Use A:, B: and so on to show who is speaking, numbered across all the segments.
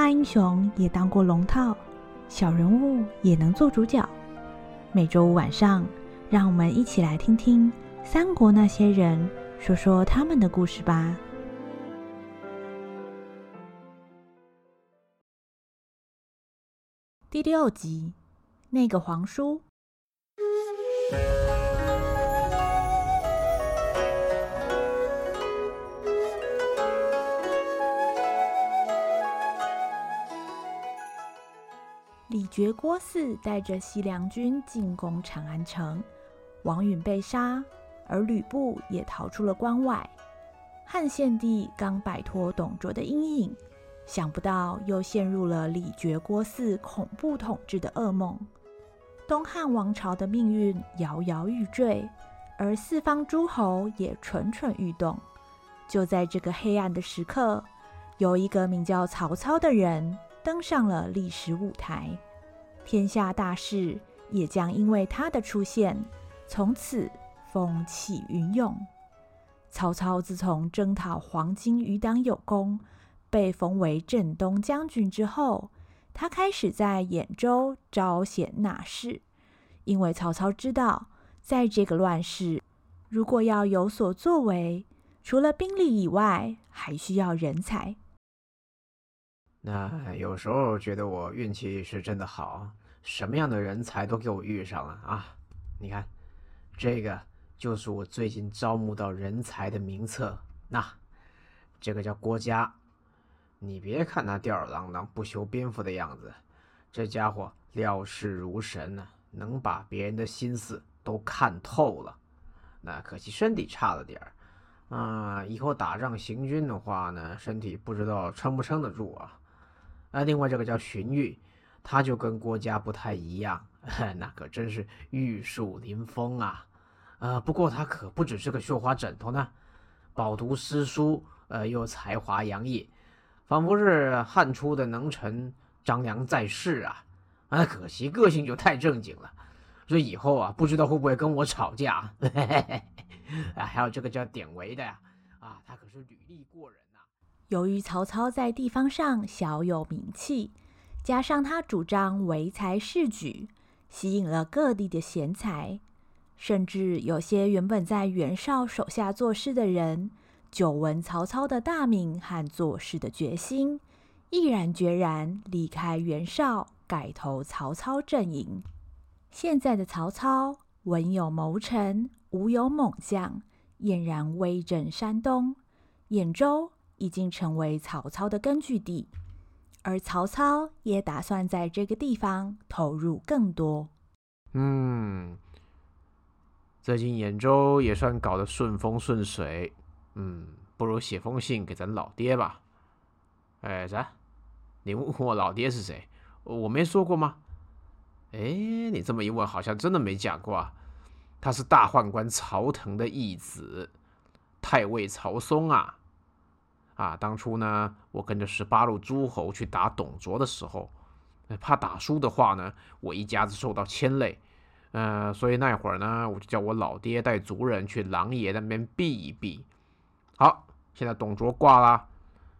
A: 大英雄也当过龙套，小人物也能做主角。每周五晚上，让我们一起来听听三国那些人说说他们的故事吧。第六集，那个皇叔。李傕郭汜带着西凉军进攻长安城，王允被杀，而吕布也逃出了关外。汉献帝刚摆脱董卓的阴影，想不到又陷入了李傕郭汜恐怖统治的噩梦。东汉王朝的命运摇摇欲坠，而四方诸侯也蠢蠢欲动。就在这个黑暗的时刻，有一个名叫曹操的人。登上了历史舞台，天下大事也将因为他的出现，从此风起云涌。曹操自从征讨黄巾余党有功，被封为镇东将军之后，他开始在兖州招贤纳士，因为曹操知道，在这个乱世，如果要有所作为，除了兵力以外，还需要人才。
B: 那有时候觉得我运气是真的好，什么样的人才都给我遇上了啊！你看，这个就是我最近招募到人才的名册。那这个叫郭嘉，你别看他吊儿郎当、不修边幅的样子，这家伙料事如神呢，能把别人的心思都看透了。那可惜身体差了点儿，啊，以后打仗行军的话呢，身体不知道撑不撑得住啊。啊，另外这个叫荀彧，他就跟郭嘉不太一样，那可真是玉树临风啊。呃，不过他可不只是个绣花枕头呢，饱读诗书，呃，又才华洋溢，仿佛是汉初的能臣张良在世啊。啊，可惜个性就太正经了，所以以后啊，不知道会不会跟我吵架。啊，还有这个叫典韦的呀，啊，他可是履历过人呐。
A: 由于曹操在地方上小有名气，加上他主张唯才是举，吸引了各地的贤才，甚至有些原本在袁绍手下做事的人，久闻曹操的大名和做事的决心，毅然决然离开袁绍，改投曹操阵营。现在的曹操，文有谋臣，武有猛将，俨然威震山东、兖州。已经成为曹操的根据地，而曹操也打算在这个地方投入更多。
B: 嗯，最近兖州也算搞得顺风顺水。嗯，不如写封信给咱老爹吧。哎，啥？你问我老爹是谁？我没说过吗？哎，你这么一问，好像真的没讲过啊。他是大宦官曹腾的义子，太尉曹嵩啊。啊，当初呢，我跟着十八路诸侯去打董卓的时候，怕打输的话呢，我一家子受到牵累，呃，所以那会儿呢，我就叫我老爹带族人去狼爷那边避一避。好，现在董卓挂了，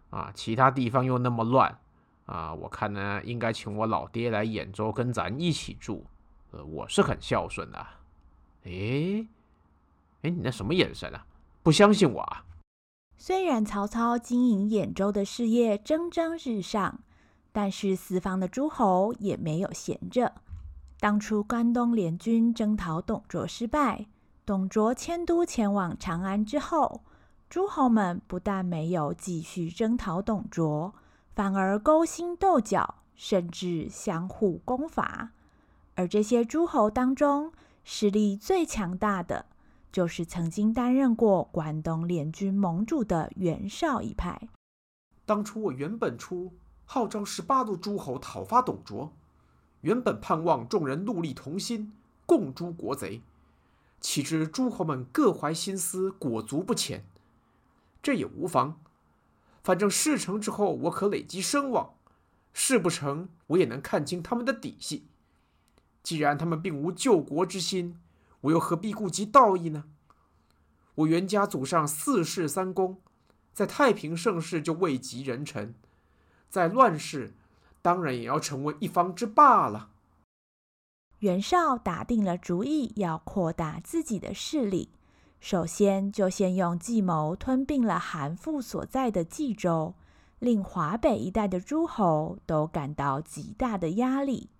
B: 啊，其他地方又那么乱，啊，我看呢，应该请我老爹来兖州跟咱一起住，呃，我是很孝顺的。诶，诶，你那什么眼神啊？不相信我啊？
A: 虽然曹操经营兖州的事业蒸蒸日上，但是四方的诸侯也没有闲着。当初关东联军征讨董卓失败，董卓迁都前往长安之后，诸侯们不但没有继续征讨董卓，反而勾心斗角，甚至相互攻伐。而这些诸侯当中，实力最强大的，就是曾经担任过关东联军盟主的袁绍一派。
C: 当初我原本出号召十八路诸侯讨伐董卓，原本盼望众人戮力同心，共诛国贼。岂知诸侯们各怀心思，裹足不前。这也无妨，反正事成之后，我可累积声望；事不成，我也能看清他们的底细。既然他们并无救国之心。我又何必顾及道义呢？我袁家祖上四世三公，在太平盛世就位极人臣，在乱世，当然也要成为一方之霸了。
A: 袁绍打定了主意，要扩大自己的势力。首先，就先用计谋吞并了韩馥所在的冀州，令华北一带的诸侯都感到极大的压力。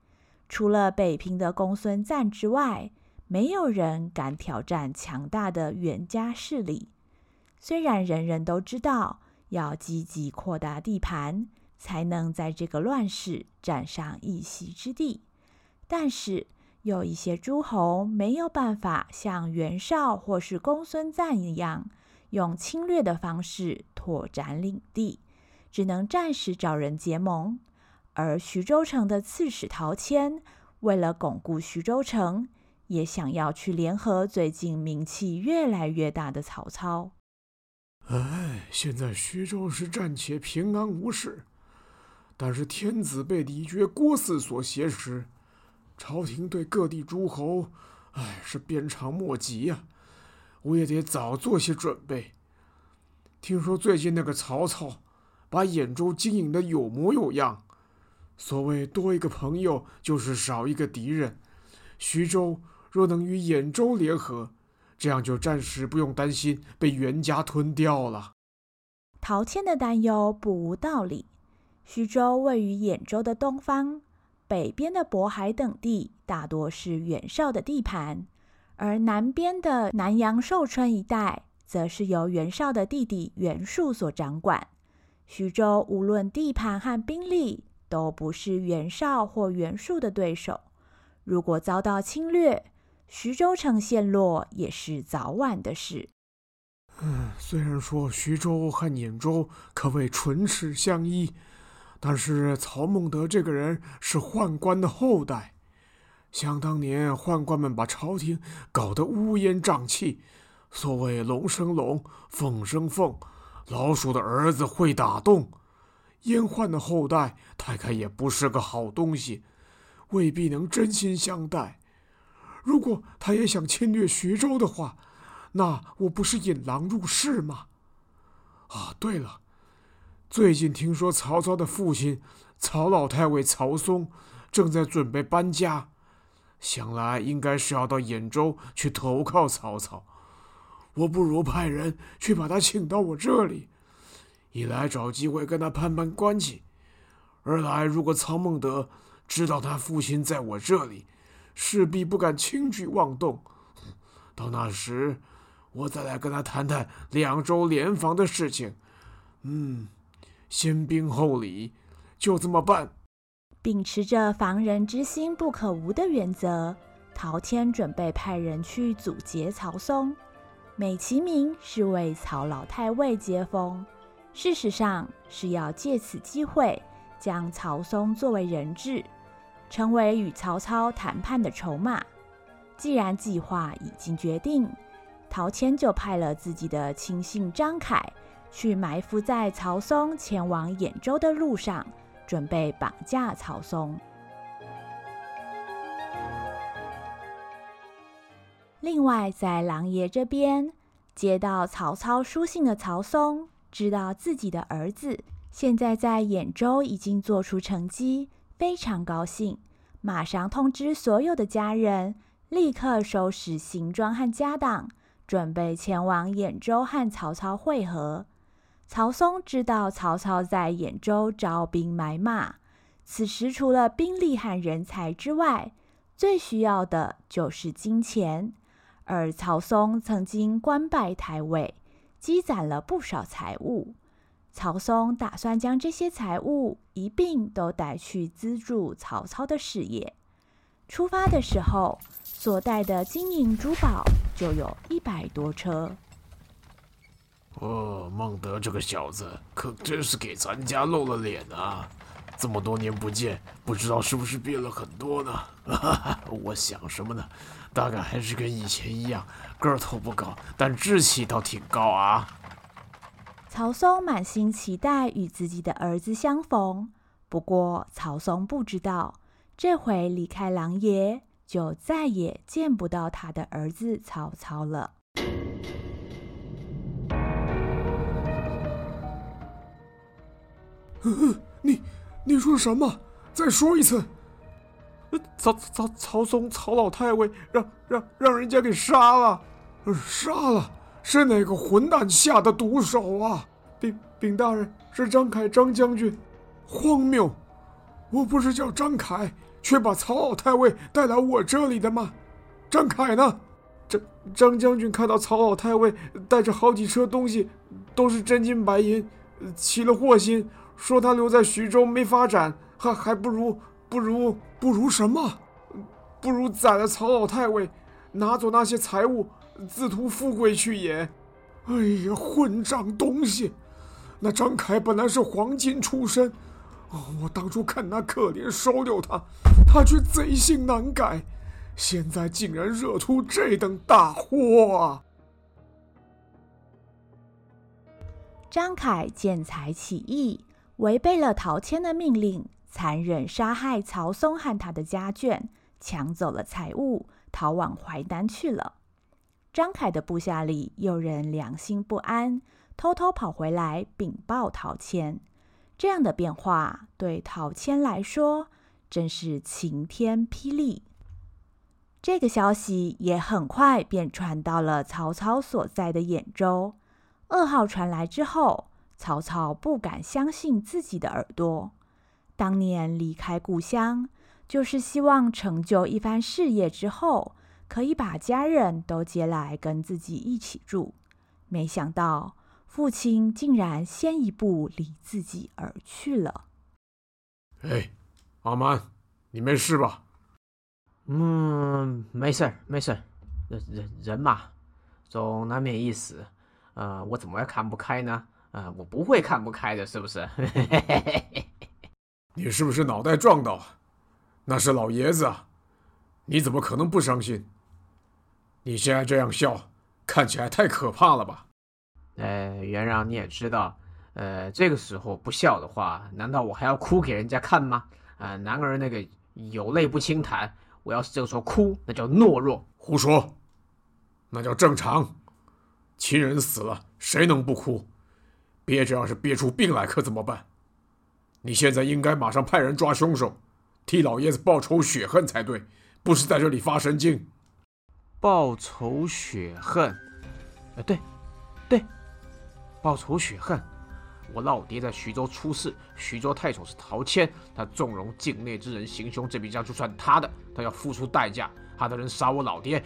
A: 除了北平的公孙瓒之外，没有人敢挑战强大的袁家势力。虽然人人都知道要积极扩大地盘，才能在这个乱世占上一席之地。但是有一些诸侯没有办法像袁绍或是公孙瓒一样，用侵略的方式拓展领地，只能暂时找人结盟。而徐州城的刺史陶谦，为了巩固徐州城，也想要去联合最近名气越来越大的曹操。
D: 哎，现在徐州是暂且平安无事，但是天子被李傕郭汜所挟持。朝廷对各地诸侯，哎，是鞭长莫及呀！我也得早做些准备。听说最近那个曹操，把兖州经营得有模有样。所谓多一个朋友，就是少一个敌人。徐州若能与兖州联合，这样就暂时不用担心被袁家吞掉了。
A: 陶谦的担忧不无道理。徐州位于兖州的东方。北边的渤海等地大多是袁绍的地盘，而南边的南阳寿春一带，则是由袁绍的弟弟袁术所掌管。徐州无论地盘和兵力，都不是袁绍或袁术的对手。如果遭到侵略，徐州城陷落也是早晚的事。
D: 嗯，虽然说徐州和兖州可谓唇齿相依。但是曹孟德这个人是宦官的后代，想当年宦官们把朝廷搞得乌烟瘴气，所谓龙生龙，凤生凤，老鼠的儿子会打洞，阉宦的后代大概也不是个好东西，未必能真心相待。如果他也想侵略徐州的话，那我不是引狼入室吗？啊，对了。最近听说曹操的父亲曹老太尉曹嵩正在准备搬家，想来应该是要到兖州去投靠曹操。我不如派人去把他请到我这里，一来找机会跟他攀攀关系，二来如果曹孟德知道他父亲在我这里，势必不敢轻举妄动。到那时，我再来跟他谈谈两州联防的事情。嗯。先兵后礼，就这么办。
A: 秉持着防人之心不可无的原则，陶谦准备派人去阻截曹嵩，美其名是为曹老太尉接风，事实上是要借此机会将曹嵩作为人质，成为与曹操谈判的筹码。既然计划已经决定，陶谦就派了自己的亲信张凯。去埋伏在曹嵩前往兖州的路上，准备绑架曹嵩。另外，在狼爷这边接到曹操书信的曹嵩，知道自己的儿子现在在兖州已经做出成绩，非常高兴，马上通知所有的家人，立刻收拾行装和家当，准备前往兖州和曹操会合。曹嵩知道曹操在兖州招兵买马，此时除了兵力和人才之外，最需要的就是金钱。而曹嵩曾经官拜太尉，积攒了不少财物。曹嵩打算将这些财物一并都带去资助曹操的事业。出发的时候，所带的金银珠宝就有一百多车。
D: 哦，孟德这个小子可真是给咱家露了脸啊！这么多年不见，不知道是不是变了很多呢？哈哈，我想什么呢？大概还是跟以前一样，个头不高，但志气倒挺高啊。
A: 曹嵩满心期待与自己的儿子相逢，不过曹嵩不知道，这回离开狼爷，就再也见不到他的儿子曹操了。
D: 你你说什么？再说一次。
C: 曹曹曹嵩曹老太尉让让让人家给杀了，
D: 杀了？是哪个混蛋下的毒手啊？
C: 禀禀大人，是张凯张将军。
D: 荒谬！我不是叫张凯，却把曹老太尉带来我这里的吗？张凯呢？
C: 张张将军看到曹老太尉带着好几车东西，都是真金白银，起了祸心，说他留在徐州没发展，还还不如不如
D: 不如什么？
C: 不如宰了曹老太尉，拿走那些财物，自图富贵去也。
D: 哎呀，混账东西！那张凯本来是黄金出身，我当初看他可怜，收留他，他却贼性难改。现在竟然惹出这等大祸啊！
A: 张凯见财起意，违背了陶谦的命令，残忍杀害曹嵩和他的家眷，抢走了财物，逃往淮南去了。张凯的部下里有人良心不安，偷偷跑回来禀报陶谦。这样的变化对陶谦来说真是晴天霹雳。这个消息也很快便传到了曹操所在的兖州。噩耗传来之后，曹操不敢相信自己的耳朵。当年离开故乡，就是希望成就一番事业之后，可以把家人都接来跟自己一起住。没想到父亲竟然先一步离自己而去了。
D: 哎，阿蛮，你没事吧？
B: 嗯，没事儿，没事儿，人人人嘛，总难免一死，呃，我怎么会看不开呢？呃，我不会看不开的，是不是？
D: 你是不是脑袋撞到？那是老爷子啊，你怎么可能不伤心？你现在这样笑，看起来太可怕了吧？
B: 呃，元让你也知道，呃，这个时候不笑的话，难道我还要哭给人家看吗？呃，男儿那个有泪不轻弹。我要是这个时候哭，那叫懦弱。
D: 胡说，那叫正常。亲人死了，谁能不哭？憋着要是憋出病来，可怎么办？你现在应该马上派人抓凶手，替老爷子报仇雪恨才对，不是在这里发神经。
B: 报仇雪恨，呃，对，报仇雪恨。我老爹在徐州出事，徐州太守是陶谦，他纵容境内之人行凶，这笔账就算他的，他要付出代价。他的人杀我老爹，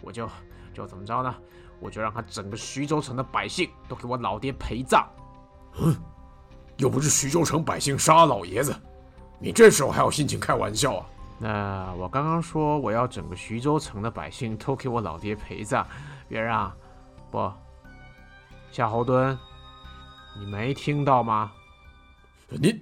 B: 我就就怎么着呢？我就让他整个徐州城的百姓都给我老爹陪葬。
D: 嗯，又不是徐州城百姓杀老爷子，你这时候还有心情开玩笑啊？
B: 那我刚刚说我要整个徐州城的百姓都给我老爹陪葬，元让，不，夏侯惇。你没听到吗？
D: 你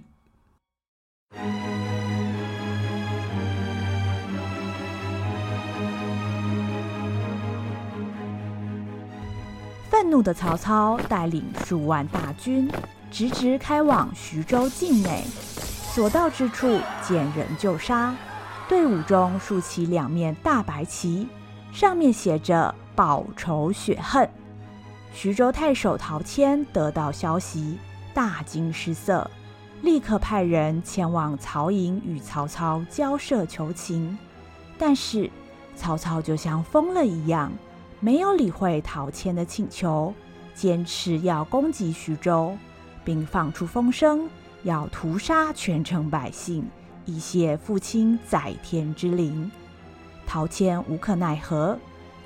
A: 愤怒的曹操带领数万大军，直直开往徐州境内，所到之处见人就杀，队伍中竖起两面大白旗，上面写着“报仇雪恨”。徐州太守陶谦得到消息，大惊失色，立刻派人前往曹营与曹操交涉求情。但是曹操就像疯了一样，没有理会陶谦的请求，坚持要攻击徐州，并放出风声，要屠杀全城百姓，以泄父亲在天之灵。陶谦无可奈何，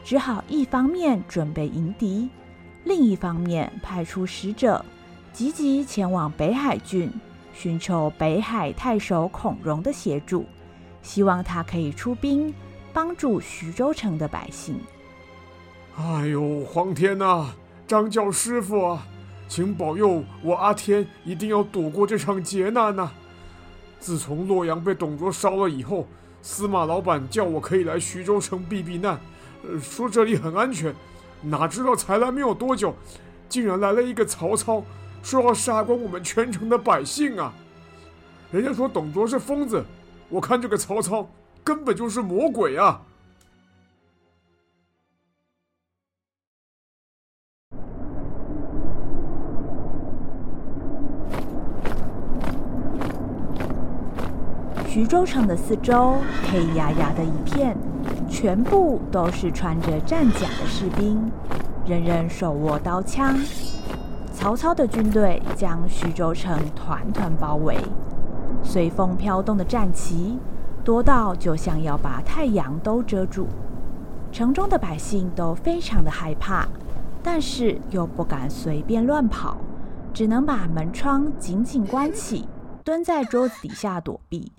A: 只好一方面准备迎敌。另一方面，派出使者，急急前往北海郡，寻求北海太守孔融的协助，希望他可以出兵帮助徐州城的百姓。
D: 哎呦，皇天呐、张教师傅啊，请保佑我阿天一定要躲过这场劫难呐、啊！自从洛阳被董卓烧了以后，司马老板叫我可以来徐州城避避难，呃，说这里很安全。哪知道才来没有多久，竟然来了一个曹操，说要杀光我们全城的百姓啊！人家说董卓是疯子，我看这个曹操根本就是魔鬼啊！
A: 徐州城的四周黑压压的一片，全部都是穿着战甲的士兵，人人手握刀枪。曹操的军队将徐州城团团包围，随风飘动的战旗多到就像要把太阳都遮住。城中的百姓都非常的害怕，但是又不敢随便乱跑，只能把门窗紧紧关起，蹲在桌子底下躲避。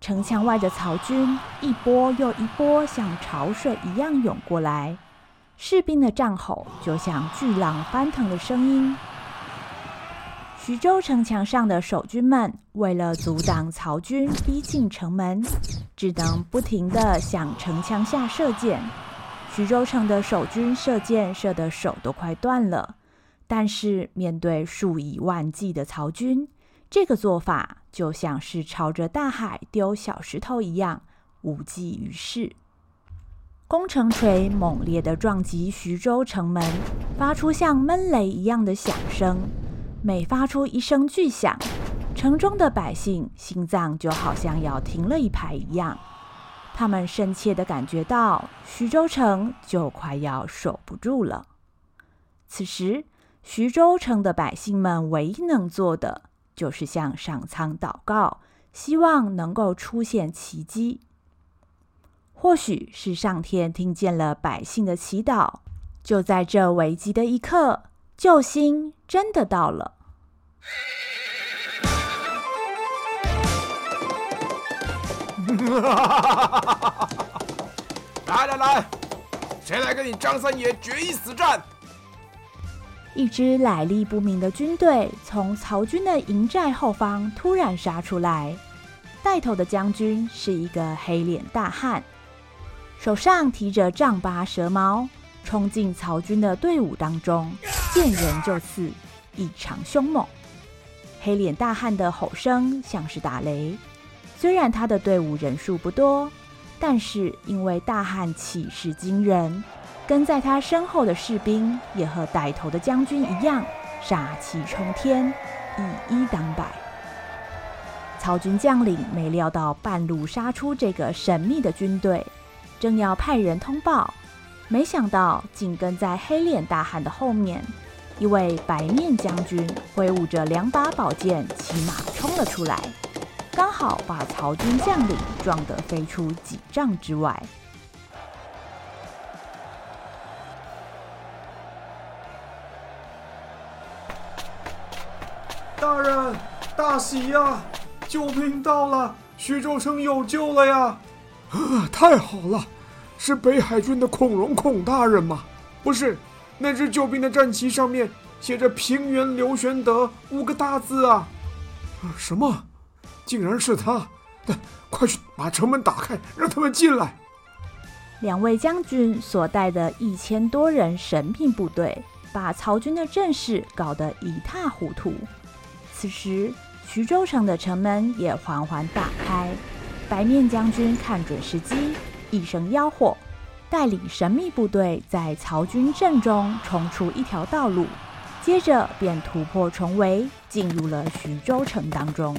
A: 城墙外的曹军一波又一波像潮水一样涌过来，士兵的战吼就像巨浪翻腾的声音。徐州城墙上的守军们为了阻挡曹军逼近城门，只能不停地向城墙下射箭。徐州城的守军射箭射得手都快断了，但是面对数以万计的曹军，这个做法就像是朝着大海丢小石头一样，无济于事。攻城锤猛烈地撞击徐州城门，发出像闷雷一样的响声。每发出一声巨响，城中的百姓心脏就好像要停了一拍一样。他们深切地感觉到徐州城就快要守不住了。此时，徐州城的百姓们唯一能做的，就是向上苍祷告，希望能够出现奇迹。或许是上天听见了百姓的祈祷，就在这危急的一刻，救星真的到了。
B: 来来来，谁来跟你张三爷决一死战？
A: 一支来历不明的军队从曹军的营寨后方突然杀出来，带头的将军是一个黑脸大汉，手上提着丈八蛇矛，冲进曹军的队伍当中，见人就刺，异常凶猛。黑脸大汉的吼声像是打雷，虽然他的队伍人数不多，但是因为大汉气势惊人。跟在他身后的士兵也和带头的将军一样，杀气冲天，一一当百。曹军将领没料到半路杀出这个神秘的军队，正要派人通报，没想到紧跟在黑脸大汉的后面，一位白面将军挥舞着两把宝剑，骑马冲了出来，刚好把曹军将领撞得飞出几丈之外。
D: 大人，大喜呀！救兵到了，徐州城有救了呀！啊，太好了，是北海军的孔融孔大人吗？不是，那支救兵的战旗上面写着“平原刘玄德”五个大字啊！啊，什么？竟然是他！快去把城门打开，让他们进来！
A: 两位将军所带的一千多人神兵部队，把曹军的阵势搞得一塌糊涂。此时，徐州城的城门也缓缓打开。白面将军看准时机，一声吆喝，带领神秘部队在曹军阵中冲出一条道路，接着便突破重围，进入了徐州城当中。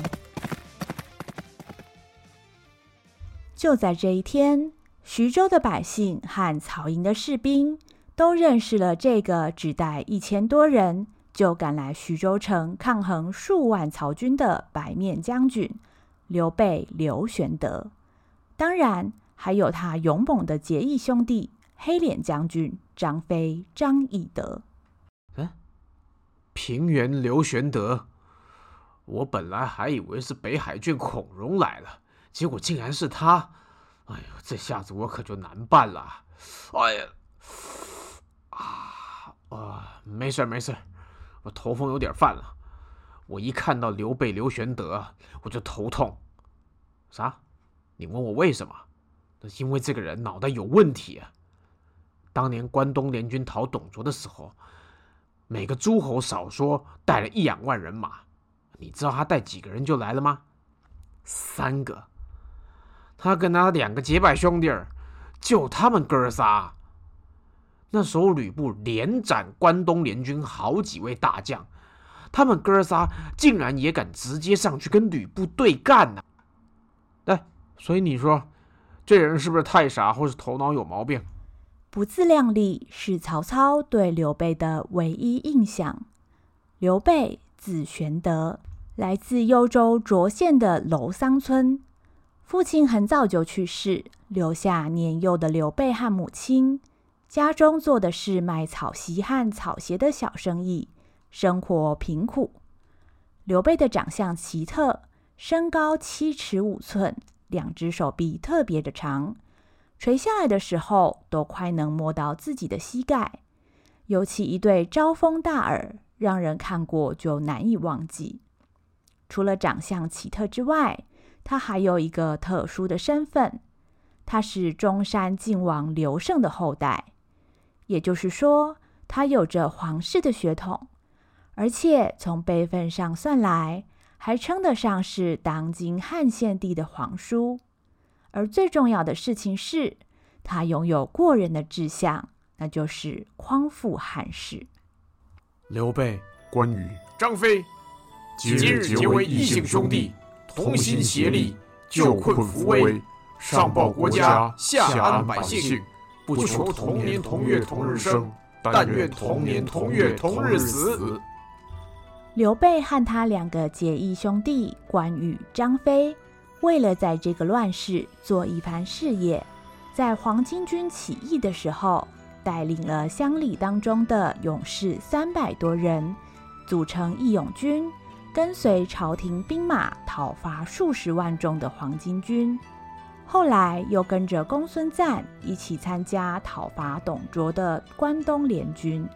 A: 就在这一天，徐州的百姓和曹营的士兵都认识了这个只带一千多人，就赶来徐州城抗衡数万曹军的白面将军刘备刘玄德，当然还有他勇猛的结义兄弟黑脸将军张飞张翼德。
B: 嗯，平原刘玄德，我本来还以为是北海郡孔融来了，结果竟然是他。哎呦，这下子我可就难办了。哎呀，啊啊，没事没事。我头风有点犯了，我一看到刘备刘玄德，我就头痛。啥？你问我为什么？因为这个人脑袋有问题啊！当年关东联军讨董卓的时候，每个诸侯少说带了一两万人马，你知道他带几个人就来了吗？三个。他跟他两个结拜兄弟儿，就他们哥仨。那时候吕布连斩关东联军好几位大将，他们哥仨竟然也敢直接上去跟吕布对干呢、啊！
C: 所以你说，这人是不是太傻，或是头脑有毛病？
A: 不自量力是曹操对刘备的唯一印象。刘备字玄德，来自幽州涿县的楼桑村，父亲很早就去世，留下年幼的刘备和母亲。家中做的是卖草席和草鞋的小生意，生活贫苦。刘备的长相奇特，身高七尺五寸。两只手臂特别的长，垂下来的时候都快能摸到自己的膝盖。尤其一对招风大耳，让人看过就难以忘记。除了长相奇特之外，他还有一个特殊的身份，他是中山靖王刘胜的后代，也就是说，他有着皇室的血统，而且从辈分上算来，还称得上是当今汉献帝的皇叔，而最重要的事情是，他拥有过人的志向，那就是匡复汉室。
C: 刘备、
D: 关羽、
C: 张飞，今日结为异姓兄弟，同心协力，救困扶危，上报国家，下安百姓，不求同年同月同日生，但愿同年同月同日死。
A: 刘备和他两个结义兄弟关羽、张飞，为了在这个乱世做一番事业，在黄巾军起义的时候，带领了乡里当中的勇士三百多人，组成义勇军，跟随朝廷兵马讨伐数十万众的黄巾军。后来又跟着公孙瓒一起参加讨伐董卓的关东联军。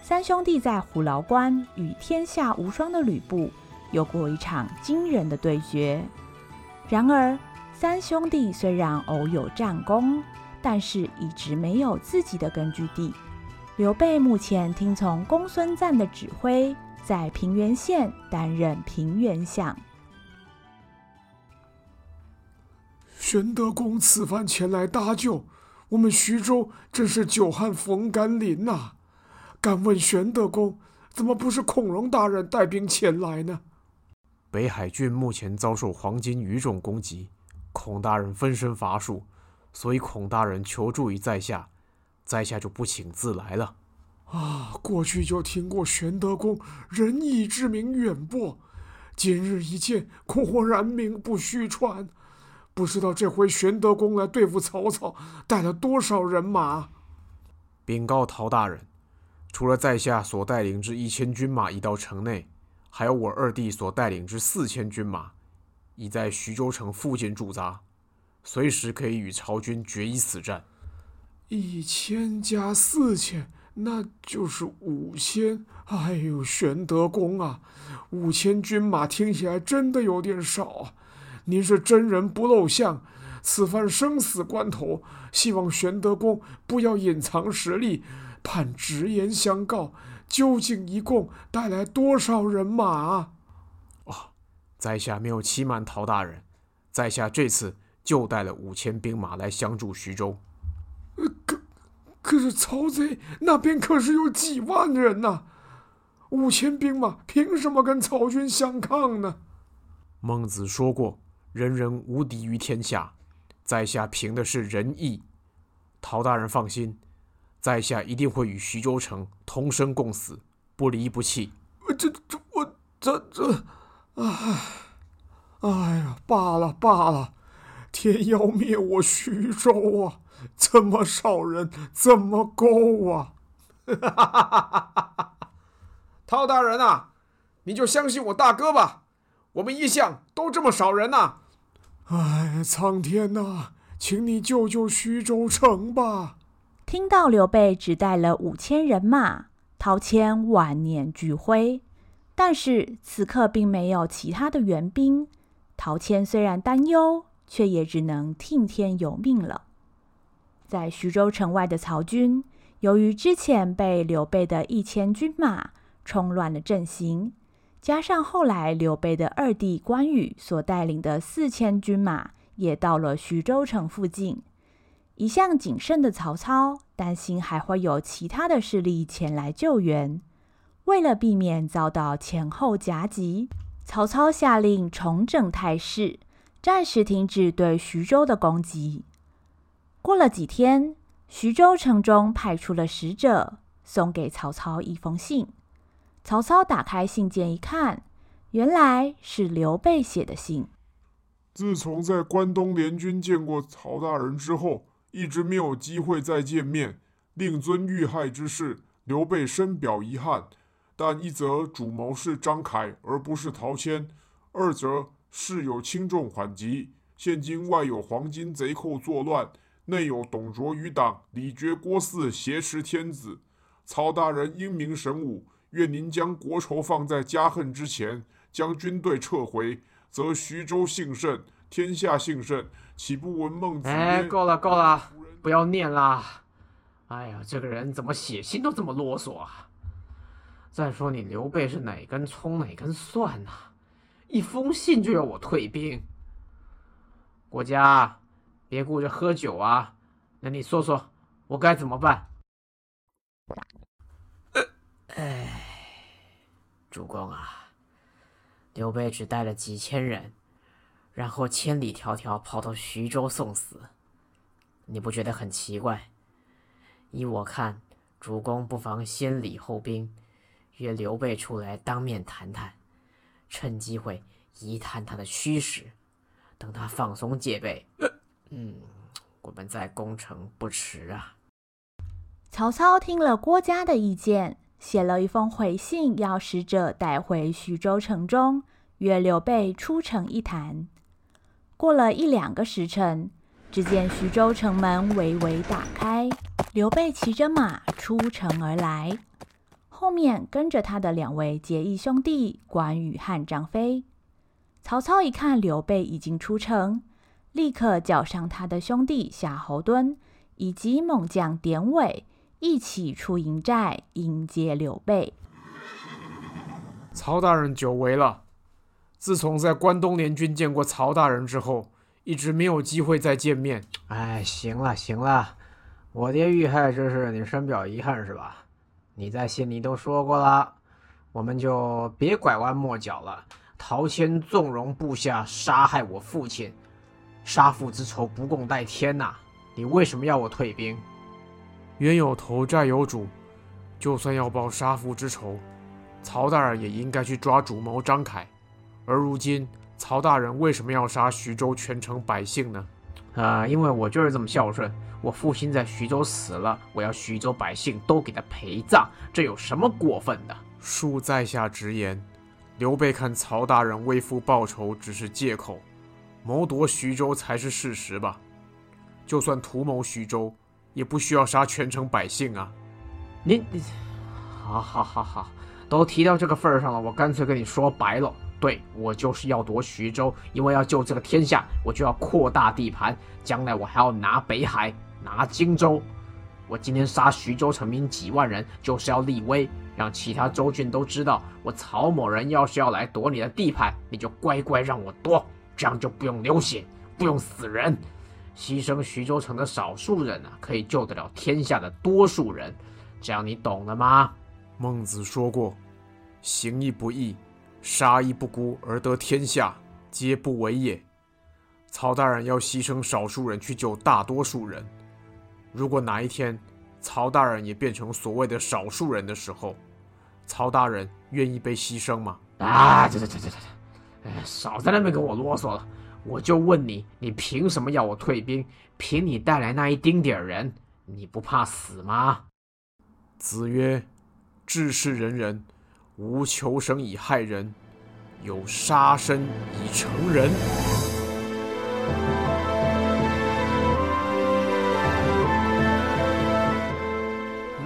A: 三兄弟在虎牢关与天下无双的吕布有过一场惊人的对决。然而，三兄弟虽然偶有战功，但是一直没有自己的根据地。刘备目前听从公孙瓒的指挥，在平原县担任平原相。
D: 玄德公此番前来搭救，我们徐州真是久旱逢甘霖呐、啊。敢问玄德公，怎么不是孔融大人带兵前来呢？
C: 北海郡目前遭受黄金鱼种攻击，孔大人分身乏术，所以孔大人求助于在下，在下就不请自来了。
D: 啊，过去就听过玄德公仁义之名远播，今日一见，果然名不虚传。不知道这回玄德公来对付曹操，带了多少人马？
C: 禀告陶大人。除了在下所带领之一千军马已到城内，还有我二弟所带领之四千军马，已在徐州城附近驻扎，随时可以与曹军决一死战。
D: 一千加四千，那就是五千。哎呦，玄德公啊，五千军马听起来真的有点少啊！您是真人不露相，此番生死关头，希望玄德公不要隐藏实力。盼直言相告，究竟一共带来多少人马啊？
C: 哦，在下没有欺瞒陶大人，在下这次就带了五千兵马来相助徐州。
D: 可可是曹贼那边可是有几万人呐，五千兵马凭什么跟曹军相抗呢？
C: 孟子说过：“人人无敌于天下。”在下凭的是仁义。陶大人放心。在下一定会与徐州城同生共死，不离不弃。
D: 这这我这这，哎，哎呀，罢了罢了，天要灭我徐州啊！这么少人怎么够啊？
C: 哈哈哈哈哈！陶大人啊，你就相信我大哥吧，我们一向都这么少人呐、
D: 哎，苍天呐，请你救救徐州城吧！
A: 听到刘备只带了五千人马，陶谦万念俱灰。但是此刻并没有其他的援兵，陶谦虽然担忧，却也只能听天由命了。在徐州城外的曹军，由于之前被刘备的一千军马冲乱了阵型，加上后来刘备的二弟关羽所带领的四千军马也到了徐州城附近。一向谨慎的曹操担心还会有其他的势力前来救援，为了避免遭到前后夹击，曹操下令重整态势，暂时停止对徐州的攻击。过了几天，徐州城中派出了使者，送给曹操一封信。曹操打开信件一看，原来是刘备写的信。
D: 自从在关东联军见过曹大人之后，一直没有机会再见面，令尊遇害之事，刘备深表遗憾。但一则主谋是张凯，而不是陶谦；二则事有轻重缓急。现今外有黄巾贼寇作乱，内有董卓余党李傕、郭汜挟持天子。曹大人英明神武，愿您将国仇放在家恨之前，将军队撤回，则徐州幸甚，天下幸甚。岂不闻孟子？
B: 哎，够了够了，不要念啦！哎呀，这个人怎么写信都这么啰嗦啊！再说你刘备是哪根葱哪根蒜呐、啊？一封信就要我退兵？国家，别顾着喝酒啊！那你说说，我该怎么办？哎，主公啊，刘备只带了几千人，然后千里迢迢跑到徐州送死，你不觉得很奇怪？依我看，主公不妨先礼后兵。约刘备出来当面谈谈，趁机会一探他的虚实，等他放松戒备，嗯，我们再攻城不迟啊。
A: 曹操听了郭嘉的意见，写了一封回信，要使者带回徐州城中，约刘备出城一谈。过了一两个时辰，只见徐州城门微微打开，刘备骑着马出城而来。后面跟着他的两位结义兄弟关羽和张飞。曹操一看刘备已经出城，立刻叫上他的兄弟夏侯惇以及猛将典韦一起出营寨迎接刘备。
C: 曹大人久违了。自从在关东联军见过曹大人之后，一直没有机会再见面。
B: 哎，行了行了，我爹遇害之事你深表遗憾是吧？你在信里都说过了，我们就别拐弯抹角了。陶谦纵容部下杀害我父亲，杀父之仇不共戴天呐！你为什么要我退兵？
C: 冤有头债有主，就算要报杀父之仇，曹大人也应该去抓主谋张凯。而如今，曹大人为什么要杀徐州全城百姓呢？
B: 啊，因为我就是这么孝顺。我父亲在徐州死了，我要徐州百姓都给他陪葬，这有什么过分的？
C: 恕在下直言，刘备看曹大人为父报仇只是借口，谋夺徐州才是事实吧？就算图谋徐州，也不需要杀全城百姓啊！
B: 你，好好好好，都提到这个份上了，我干脆跟你说白了。对，我就是要夺徐州，因为要救这个天下，我就要扩大地盘，将来我还要拿北海。拿荆州，我今天杀徐州城民几万人，就是要立威，让其他州郡都知道，我曹某人要是要来夺你的地盘，你就乖乖让我夺，这样就不用流血，不用死人，牺牲徐州城的少数人啊，可以救得了天下的多数人，这样你懂了吗？
C: 孟子说过，行义不义，杀一不孤而得天下，皆不为也。曹大人要牺牲少数人去救大多数人。如果哪一天曹大人也变成所谓的少数人的时候，曹大人愿意被牺牲吗？
B: 啊，这这这这这，哎，少在那边跟我啰嗦了。我就问你，你凭什么要我退兵？凭你带来那一丁点人，你不怕死吗？
C: 子曰：“治世仁人，无求生以害人，有杀身以成仁。”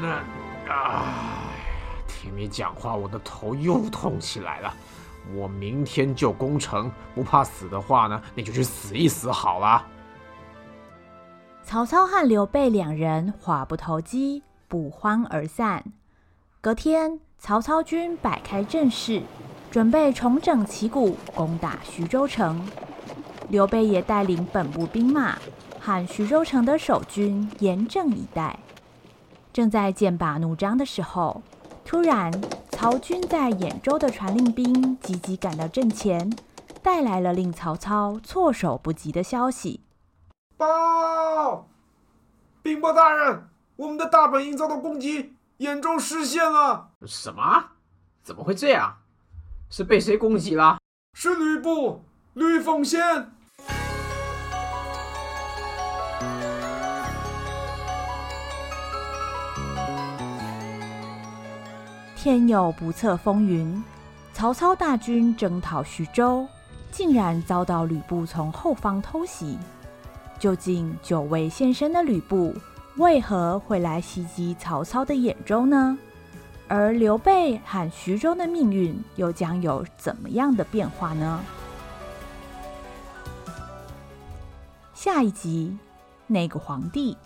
B: 那啊，听你讲话，我的头又痛起来了。我明天就攻城，不怕死的话呢，你就去死一死好了。
A: 曹操和刘备两人话不投机，不欢而散。隔天，曹操军摆开阵势，准备重整旗鼓，攻打徐州城。刘备也带领本部兵马和徐州城的守军严阵以待。正在剑拔弩张的时候。突然，曹军在兖州的传令兵急急赶到阵前，带来了令曹操措手不及的消息。
D: 报，兵部大人，我们的大本营遭到攻击，兖州失陷了。
B: 什么？怎么会这样？是被谁攻击了？
D: 是吕布，吕奉先。
A: 天有不测风云，曹操大军征讨徐州，竟然遭到吕布从后方偷袭。究竟久未现身的吕布为何会来袭击曹操的兖州呢？而刘备和徐州的命运又将有怎么样的变化呢？下一集，那个皇帝。